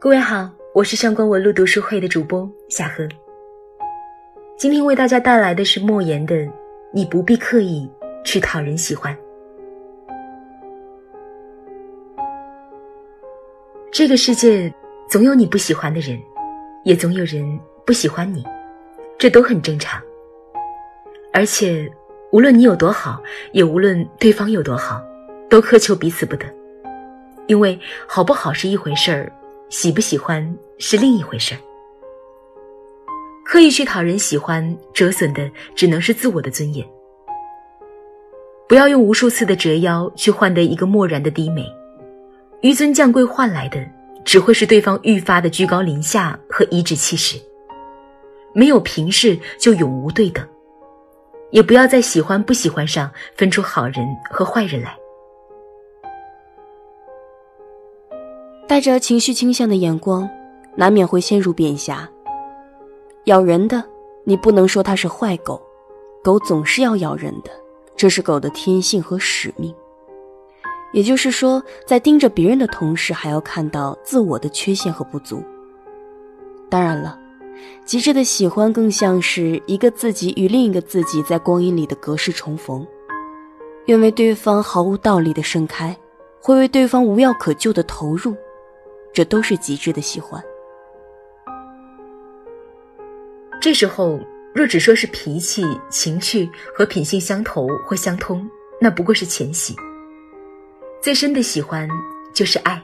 各位好，我是上官文路读书会的主播夏荷。今天为大家带来的是莫言的《你不必刻意去讨人喜欢》。这个世界总有你不喜欢的人，也总有人不喜欢你，这都很正常。而且，无论你有多好，也无论对方有多好，都苛求彼此不得。因为好不好是一回事儿，喜不喜欢是另一回事儿。刻意去讨人喜欢，折损的只能是自我的尊严。不要用无数次的折腰去换得一个漠然的低眉，纡尊降贵换来的只会是对方愈发的居高临下和颐指气使。没有平视就永无对等，也不要在喜欢不喜欢上分出好人和坏人来。带着情绪倾向的眼光，难免会陷入贬狭。咬人的，你不能说它是坏狗，狗总是要咬人的，这是狗的天性和使命。也就是说，在盯着别人的同时，还要看到自我的缺陷和不足。当然了，极致的喜欢更像是一个自己与另一个自己在光阴里的隔世重逢，愿为对方毫无道理的盛开，会为对方无药可救的投入。这都是极致的喜欢。这时候，若只说是脾气、情趣和品性相投或相通，那不过是浅喜。最深的喜欢就是爱，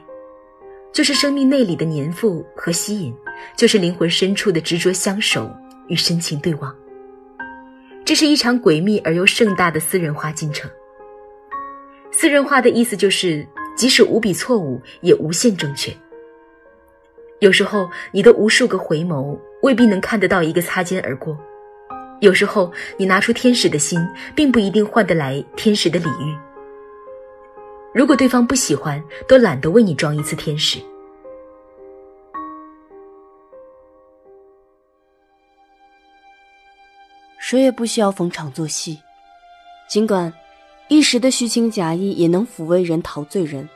就是生命内里的粘附和吸引，就是灵魂深处的执着相守与深情对望。这是一场诡秘而又盛大的私人化进程。私人化的意思就是，即使无比错误，也无限正确。有时候，你的无数个回眸未必能看得到一个擦肩而过；有时候，你拿出天使的心，并不一定换得来天使的礼遇。如果对方不喜欢，都懒得为你装一次天使。谁也不需要逢场作戏，尽管一时的虚情假意也能抚慰人、陶醉人，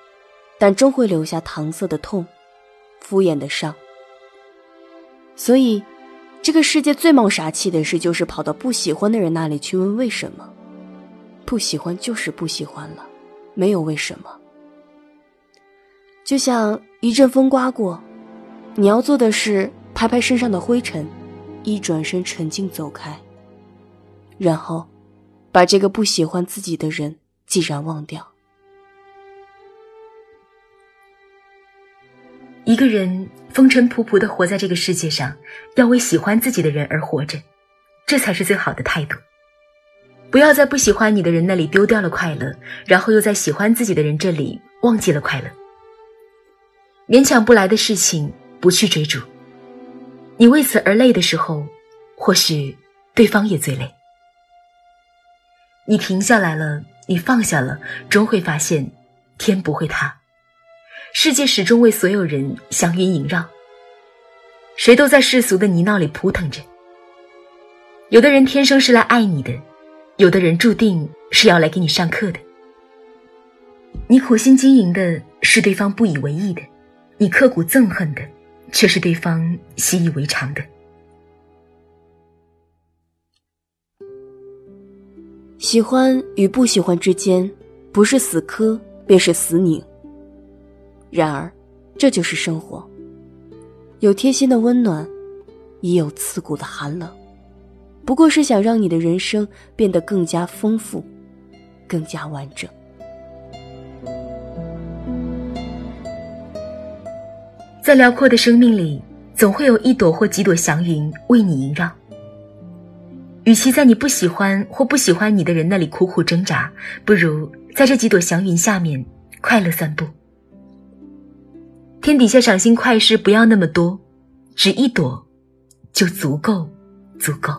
但终会留下搪塞的痛。敷衍的伤，所以，这个世界最冒傻气的事，就是跑到不喜欢的人那里去问为什么。不喜欢就是不喜欢了，没有为什么。就像一阵风刮过，你要做的是拍拍身上的灰尘，一转身沉静走开，然后，把这个不喜欢自己的人既然忘掉。一个人风尘仆仆的活在这个世界上，要为喜欢自己的人而活着，这才是最好的态度。不要在不喜欢你的人那里丢掉了快乐，然后又在喜欢自己的人这里忘记了快乐。勉强不来的事情，不去追逐。你为此而累的时候，或许对方也最累。你停下来了，你放下了，终会发现，天不会塌。世界始终为所有人祥云萦绕，谁都在世俗的泥淖里扑腾着。有的人天生是来爱你的，有的人注定是要来给你上课的。你苦心经营的是对方不以为意的，你刻骨憎恨的却是对方习以为常的。喜欢与不喜欢之间，不是死磕，便是死拧。然而，这就是生活。有贴心的温暖，也有刺骨的寒冷，不过是想让你的人生变得更加丰富，更加完整。在辽阔的生命里，总会有一朵或几朵祥云为你萦绕。与其在你不喜欢或不喜欢你的人那里苦苦挣扎，不如在这几朵祥云下面快乐散步。天底下赏心快事不要那么多，只一朵就足够，足够。